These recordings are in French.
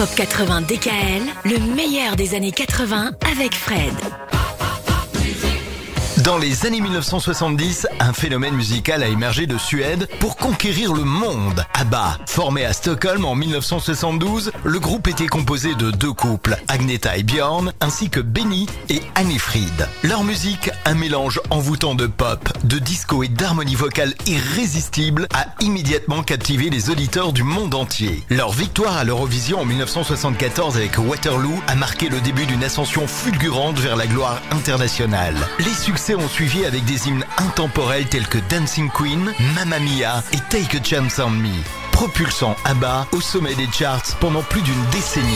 Pop 80 DKL, le meilleur des années 80 avec Fred. Dans les années 1970, un phénomène musical a émergé de Suède pour conquérir le monde. ABBA, formé à Stockholm en 1972, le groupe était composé de deux couples, Agneta et Björn, ainsi que Benny et Annie-Fried. Leur musique, un mélange envoûtant de pop, de disco et d'harmonie vocale irrésistible, a immédiatement captivé les auditeurs du monde entier. Leur victoire à l'Eurovision en 1974 avec Waterloo a marqué le début d'une ascension fulgurante vers la gloire internationale. Les succès ont suivi avec des hymnes intemporels tels que Dancing Queen, Mamma Mia et Take a Chance on Me, propulsant ABBA au sommet des charts pendant plus d'une décennie.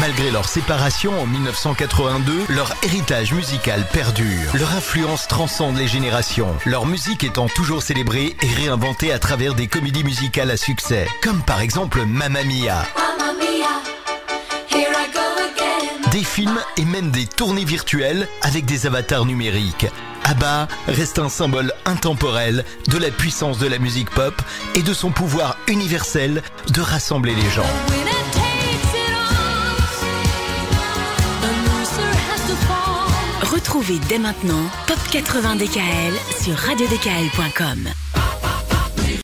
Malgré leur séparation en 1982, leur héritage musical perdure. Leur influence transcende les générations. Leur musique étant toujours célébrée et réinventée à travers des comédies musicales à succès, comme par exemple Mamma Mia. Des films et même des tournées virtuelles avec des avatars numériques. ABBA reste un symbole intemporel de la puissance de la musique pop et de son pouvoir universel de rassembler les gens. Retrouvez dès maintenant Pop 80 DKL sur radiodkl.com.